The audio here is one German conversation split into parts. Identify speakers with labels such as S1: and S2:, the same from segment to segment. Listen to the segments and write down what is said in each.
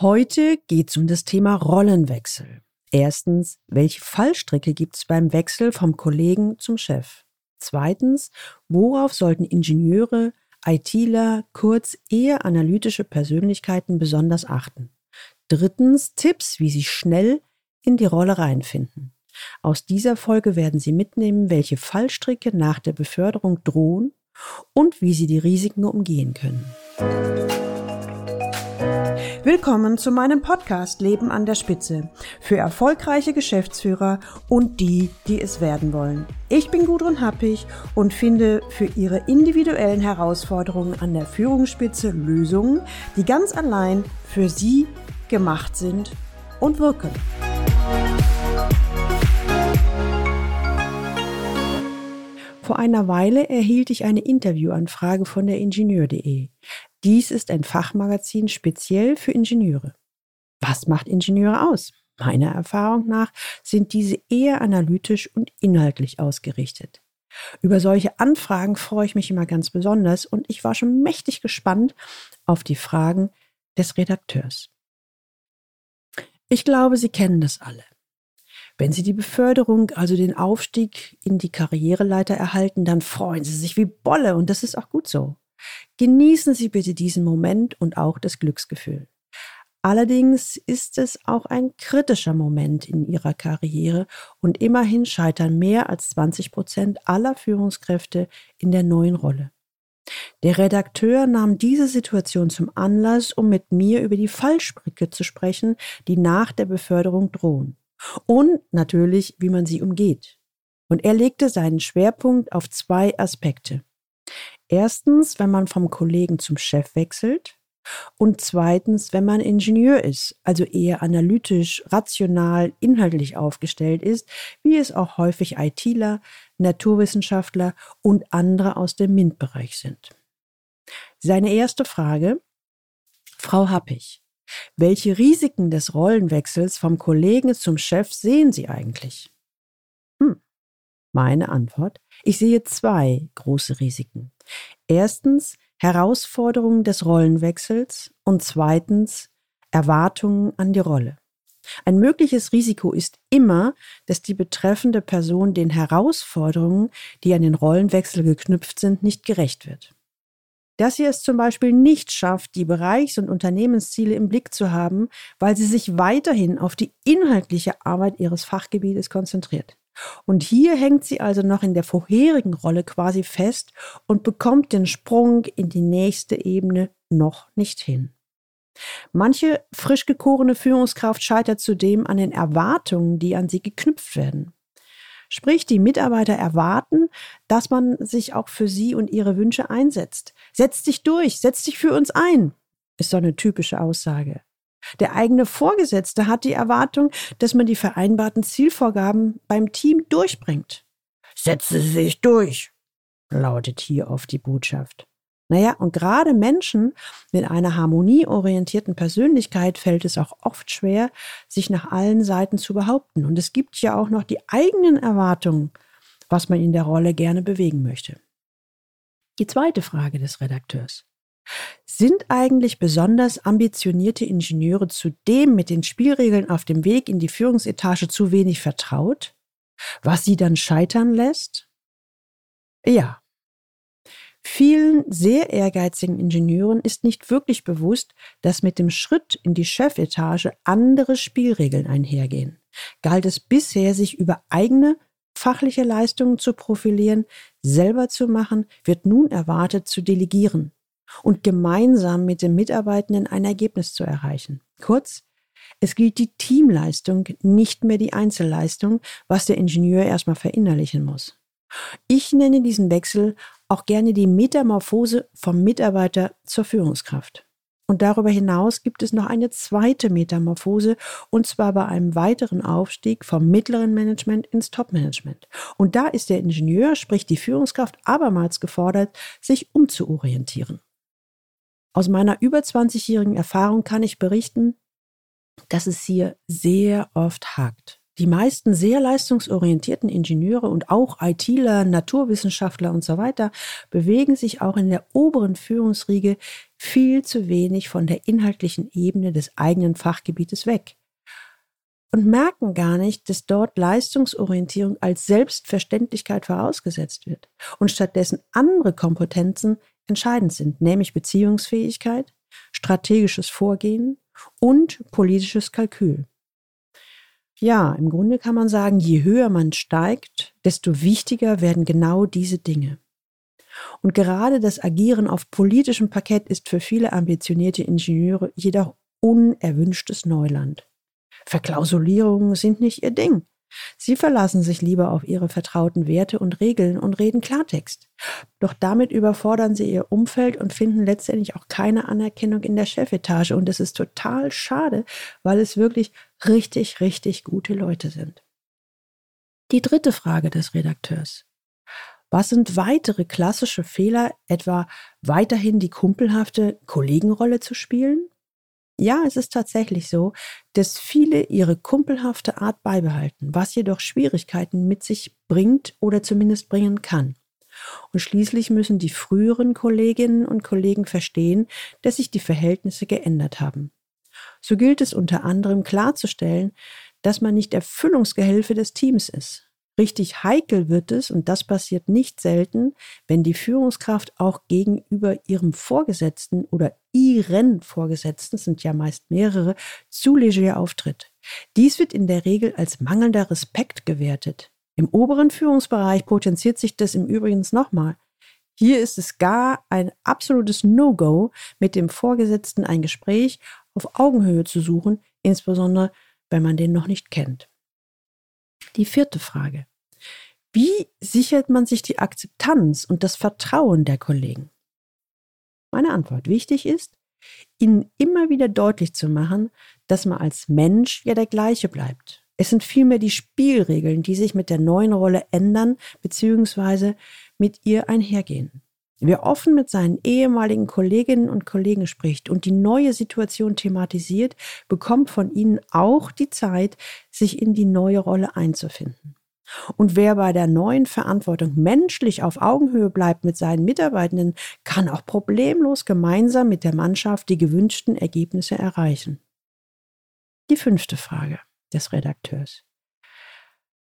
S1: Heute geht es um das Thema Rollenwechsel. Erstens, welche Fallstricke gibt es beim Wechsel vom Kollegen zum Chef? Zweitens, worauf sollten Ingenieure, ITler, kurz eher analytische Persönlichkeiten besonders achten? Drittens, Tipps, wie sie schnell in die Rolle reinfinden. Aus dieser Folge werden Sie mitnehmen, welche Fallstricke nach der Beförderung drohen und wie Sie die Risiken umgehen können. Willkommen zu meinem Podcast Leben an der Spitze für erfolgreiche Geschäftsführer und die, die es werden wollen. Ich bin Gudrun Happig und finde für Ihre individuellen Herausforderungen an der Führungsspitze Lösungen, die ganz allein für Sie gemacht sind und wirken. Vor einer Weile erhielt ich eine Interviewanfrage von der Ingenieur.de. Dies ist ein Fachmagazin speziell für Ingenieure. Was macht Ingenieure aus? Meiner Erfahrung nach sind diese eher analytisch und inhaltlich ausgerichtet. Über solche Anfragen freue ich mich immer ganz besonders und ich war schon mächtig gespannt auf die Fragen des Redakteurs. Ich glaube, Sie kennen das alle. Wenn Sie die Beförderung, also den Aufstieg in die Karriereleiter erhalten, dann freuen Sie sich wie Bolle und das ist auch gut so. Genießen Sie bitte diesen Moment und auch das Glücksgefühl. Allerdings ist es auch ein kritischer Moment in Ihrer Karriere und immerhin scheitern mehr als 20 Prozent aller Führungskräfte in der neuen Rolle. Der Redakteur nahm diese Situation zum Anlass, um mit mir über die Fallstricke zu sprechen, die nach der Beförderung drohen. Und natürlich, wie man sie umgeht. Und er legte seinen Schwerpunkt auf zwei Aspekte. Erstens, wenn man vom Kollegen zum Chef wechselt. Und zweitens, wenn man Ingenieur ist, also eher analytisch, rational, inhaltlich aufgestellt ist, wie es auch häufig ITler, Naturwissenschaftler und andere aus dem MINT-Bereich sind. Seine erste Frage, Frau Happig, welche Risiken des Rollenwechsels vom Kollegen zum Chef sehen Sie eigentlich? Meine Antwort, ich sehe zwei große Risiken. Erstens Herausforderungen des Rollenwechsels und zweitens Erwartungen an die Rolle. Ein mögliches Risiko ist immer, dass die betreffende Person den Herausforderungen, die an den Rollenwechsel geknüpft sind, nicht gerecht wird. Dass sie es zum Beispiel nicht schafft, die Bereichs- und Unternehmensziele im Blick zu haben, weil sie sich weiterhin auf die inhaltliche Arbeit ihres Fachgebietes konzentriert. Und hier hängt sie also noch in der vorherigen Rolle quasi fest und bekommt den Sprung in die nächste Ebene noch nicht hin. Manche frisch gekorene Führungskraft scheitert zudem an den Erwartungen, die an sie geknüpft werden. Sprich, die Mitarbeiter erwarten, dass man sich auch für sie und ihre Wünsche einsetzt. Setz dich durch, setz dich für uns ein, ist so eine typische Aussage. Der eigene Vorgesetzte hat die Erwartung, dass man die vereinbarten Zielvorgaben beim Team durchbringt. Setze Sie sich durch, lautet hier oft die Botschaft. Naja, und gerade Menschen mit einer harmonieorientierten Persönlichkeit fällt es auch oft schwer, sich nach allen Seiten zu behaupten. Und es gibt ja auch noch die eigenen Erwartungen, was man in der Rolle gerne bewegen möchte. Die zweite Frage des Redakteurs. Sind eigentlich besonders ambitionierte Ingenieure zudem mit den Spielregeln auf dem Weg in die Führungsetage zu wenig vertraut, was sie dann scheitern lässt? Ja. Vielen sehr ehrgeizigen Ingenieuren ist nicht wirklich bewusst, dass mit dem Schritt in die Chefetage andere Spielregeln einhergehen. Galt es bisher, sich über eigene fachliche Leistungen zu profilieren, selber zu machen, wird nun erwartet zu delegieren, und gemeinsam mit den Mitarbeitenden ein Ergebnis zu erreichen. Kurz, es gilt die Teamleistung, nicht mehr die Einzelleistung, was der Ingenieur erstmal verinnerlichen muss. Ich nenne diesen Wechsel auch gerne die Metamorphose vom Mitarbeiter zur Führungskraft. Und darüber hinaus gibt es noch eine zweite Metamorphose, und zwar bei einem weiteren Aufstieg vom mittleren Management ins Top-Management. Und da ist der Ingenieur, sprich die Führungskraft, abermals gefordert, sich umzuorientieren. Aus meiner über 20-jährigen Erfahrung kann ich berichten, dass es hier sehr oft hakt. Die meisten sehr leistungsorientierten Ingenieure und auch ITler, Naturwissenschaftler und so weiter bewegen sich auch in der oberen Führungsriege viel zu wenig von der inhaltlichen Ebene des eigenen Fachgebietes weg und merken gar nicht, dass dort Leistungsorientierung als Selbstverständlichkeit vorausgesetzt wird und stattdessen andere Kompetenzen entscheidend sind, nämlich Beziehungsfähigkeit, strategisches Vorgehen und politisches Kalkül. Ja, im Grunde kann man sagen, je höher man steigt, desto wichtiger werden genau diese Dinge. Und gerade das Agieren auf politischem Parkett ist für viele ambitionierte Ingenieure jedoch unerwünschtes Neuland. Verklausulierungen sind nicht ihr Ding. Sie verlassen sich lieber auf ihre vertrauten Werte und Regeln und reden Klartext. Doch damit überfordern sie ihr Umfeld und finden letztendlich auch keine Anerkennung in der Chefetage. Und das ist total schade, weil es wirklich richtig, richtig gute Leute sind. Die dritte Frage des Redakteurs. Was sind weitere klassische Fehler, etwa weiterhin die kumpelhafte Kollegenrolle zu spielen? Ja, es ist tatsächlich so, dass viele ihre kumpelhafte Art beibehalten, was jedoch Schwierigkeiten mit sich bringt oder zumindest bringen kann. Und schließlich müssen die früheren Kolleginnen und Kollegen verstehen, dass sich die Verhältnisse geändert haben. So gilt es unter anderem klarzustellen, dass man nicht Erfüllungsgehilfe des Teams ist. Richtig heikel wird es, und das passiert nicht selten, wenn die Führungskraft auch gegenüber ihrem Vorgesetzten oder ihren Vorgesetzten, sind ja meist mehrere, zu leger auftritt. Dies wird in der Regel als mangelnder Respekt gewertet. Im oberen Führungsbereich potenziert sich das im Übrigen nochmal. Hier ist es gar ein absolutes No-Go, mit dem Vorgesetzten ein Gespräch auf Augenhöhe zu suchen, insbesondere wenn man den noch nicht kennt. Die vierte Frage. Wie sichert man sich die Akzeptanz und das Vertrauen der Kollegen? Meine Antwort wichtig ist, ihnen immer wieder deutlich zu machen, dass man als Mensch ja der gleiche bleibt. Es sind vielmehr die Spielregeln, die sich mit der neuen Rolle ändern bzw. mit ihr einhergehen. Wer offen mit seinen ehemaligen Kolleginnen und Kollegen spricht und die neue Situation thematisiert, bekommt von ihnen auch die Zeit, sich in die neue Rolle einzufinden. Und wer bei der neuen Verantwortung menschlich auf Augenhöhe bleibt mit seinen Mitarbeitenden, kann auch problemlos gemeinsam mit der Mannschaft die gewünschten Ergebnisse erreichen. Die fünfte Frage des Redakteurs.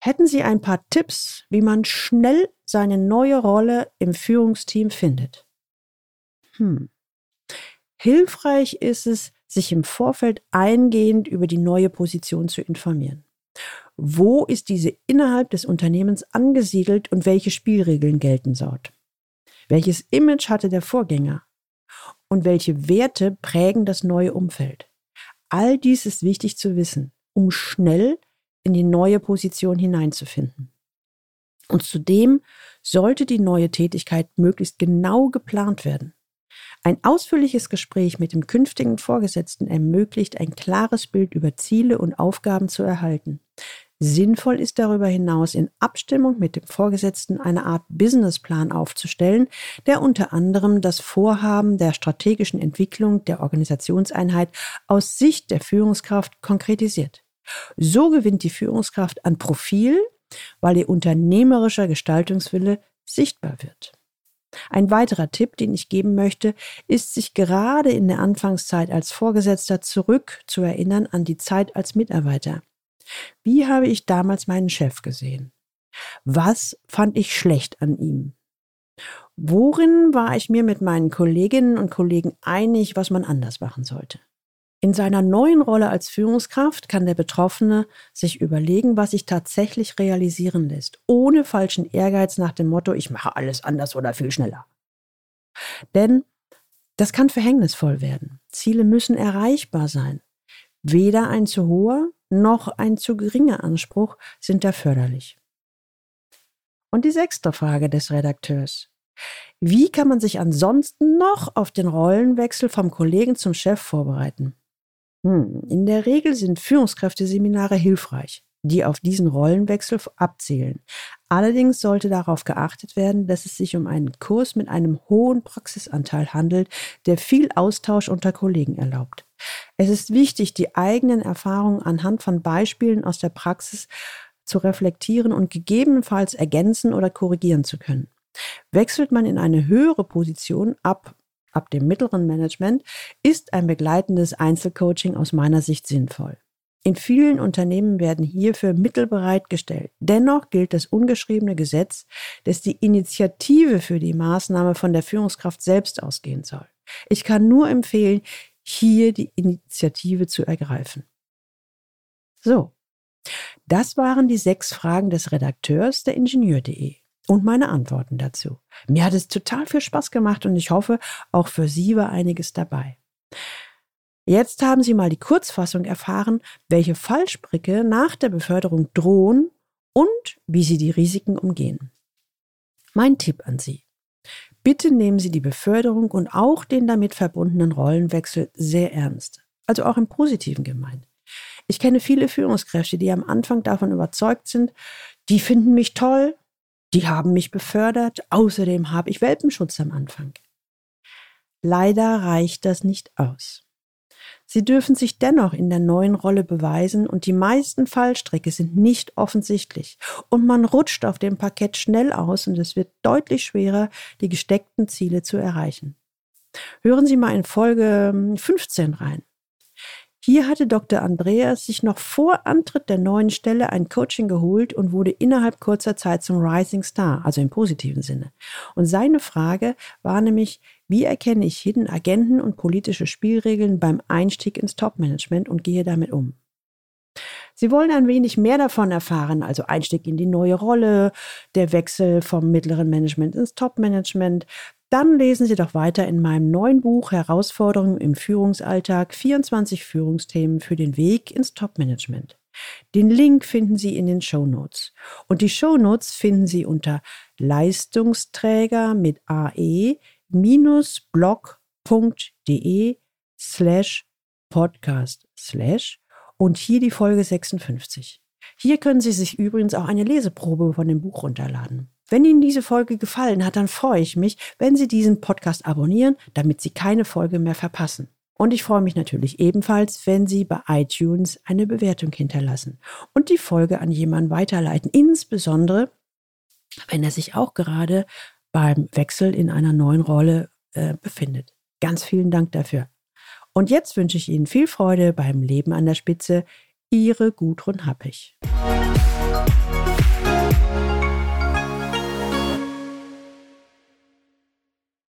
S1: Hätten Sie ein paar Tipps, wie man schnell seine neue Rolle im Führungsteam findet? Hm. Hilfreich ist es, sich im Vorfeld eingehend über die neue Position zu informieren. Wo ist diese innerhalb des Unternehmens angesiedelt und welche Spielregeln gelten dort? Welches Image hatte der Vorgänger? Und welche Werte prägen das neue Umfeld? All dies ist wichtig zu wissen, um schnell in die neue Position hineinzufinden. Und zudem sollte die neue Tätigkeit möglichst genau geplant werden. Ein ausführliches Gespräch mit dem künftigen Vorgesetzten ermöglicht ein klares Bild über Ziele und Aufgaben zu erhalten. Sinnvoll ist darüber hinaus in Abstimmung mit dem Vorgesetzten eine Art Businessplan aufzustellen, der unter anderem das Vorhaben der strategischen Entwicklung der Organisationseinheit aus Sicht der Führungskraft konkretisiert. So gewinnt die Führungskraft an Profil, weil ihr unternehmerischer Gestaltungswille sichtbar wird. Ein weiterer Tipp, den ich geben möchte, ist, sich gerade in der Anfangszeit als Vorgesetzter zurück zu erinnern an die Zeit als Mitarbeiter. Wie habe ich damals meinen Chef gesehen? Was fand ich schlecht an ihm? Worin war ich mir mit meinen Kolleginnen und Kollegen einig, was man anders machen sollte? In seiner neuen Rolle als Führungskraft kann der Betroffene sich überlegen, was sich tatsächlich realisieren lässt, ohne falschen Ehrgeiz nach dem Motto, ich mache alles anders oder viel schneller. Denn das kann verhängnisvoll werden. Ziele müssen erreichbar sein. Weder ein zu hoher noch ein zu geringer Anspruch sind da förderlich. Und die sechste Frage des Redakteurs. Wie kann man sich ansonsten noch auf den Rollenwechsel vom Kollegen zum Chef vorbereiten? Hm, in der Regel sind Führungskräfteseminare hilfreich, die auf diesen Rollenwechsel abzielen. Allerdings sollte darauf geachtet werden, dass es sich um einen Kurs mit einem hohen Praxisanteil handelt, der viel Austausch unter Kollegen erlaubt. Es ist wichtig, die eigenen Erfahrungen anhand von Beispielen aus der Praxis zu reflektieren und gegebenenfalls ergänzen oder korrigieren zu können. Wechselt man in eine höhere Position ab ab dem mittleren Management ist ein begleitendes Einzelcoaching aus meiner Sicht sinnvoll. In vielen Unternehmen werden hierfür Mittel bereitgestellt. Dennoch gilt das ungeschriebene Gesetz, dass die Initiative für die Maßnahme von der Führungskraft selbst ausgehen soll. Ich kann nur empfehlen, hier die Initiative zu ergreifen. So, das waren die sechs Fragen des Redakteurs der Ingenieur.de und meine Antworten dazu. Mir hat es total viel Spaß gemacht und ich hoffe, auch für Sie war einiges dabei. Jetzt haben Sie mal die Kurzfassung erfahren, welche Fallstricke nach der Beförderung drohen und wie Sie die Risiken umgehen. Mein Tipp an Sie. Bitte nehmen Sie die Beförderung und auch den damit verbundenen Rollenwechsel sehr ernst. Also auch im positiven gemeint. Ich kenne viele Führungskräfte, die am Anfang davon überzeugt sind, die finden mich toll, die haben mich befördert, außerdem habe ich Welpenschutz am Anfang. Leider reicht das nicht aus. Sie dürfen sich dennoch in der neuen Rolle beweisen und die meisten Fallstricke sind nicht offensichtlich und man rutscht auf dem Parkett schnell aus und es wird deutlich schwerer, die gesteckten Ziele zu erreichen. Hören Sie mal in Folge 15 ähm, rein. Hier hatte Dr. Andreas sich noch vor Antritt der neuen Stelle ein Coaching geholt und wurde innerhalb kurzer Zeit zum Rising Star, also im positiven Sinne. Und seine Frage war nämlich, wie erkenne ich Hidden Agenten und politische Spielregeln beim Einstieg ins Top-Management und gehe damit um? Sie wollen ein wenig mehr davon erfahren, also Einstieg in die neue Rolle, der Wechsel vom mittleren Management ins Top-Management, dann lesen Sie doch weiter in meinem neuen Buch Herausforderungen im Führungsalltag 24 Führungsthemen für den Weg ins Top-Management. Den Link finden Sie in den Show Notes. Und die Show Notes finden Sie unter Leistungsträger mit ae-blog.de slash podcast slash und hier die Folge 56. Hier können Sie sich übrigens auch eine Leseprobe von dem Buch runterladen. Wenn Ihnen diese Folge gefallen hat, dann freue ich mich, wenn Sie diesen Podcast abonnieren, damit Sie keine Folge mehr verpassen. Und ich freue mich natürlich ebenfalls, wenn Sie bei iTunes eine Bewertung hinterlassen und die Folge an jemanden weiterleiten, insbesondere wenn er sich auch gerade beim Wechsel in einer neuen Rolle äh, befindet. Ganz vielen Dank dafür. Und jetzt wünsche ich Ihnen viel Freude beim Leben an der Spitze. Ihre Gudrun Happig.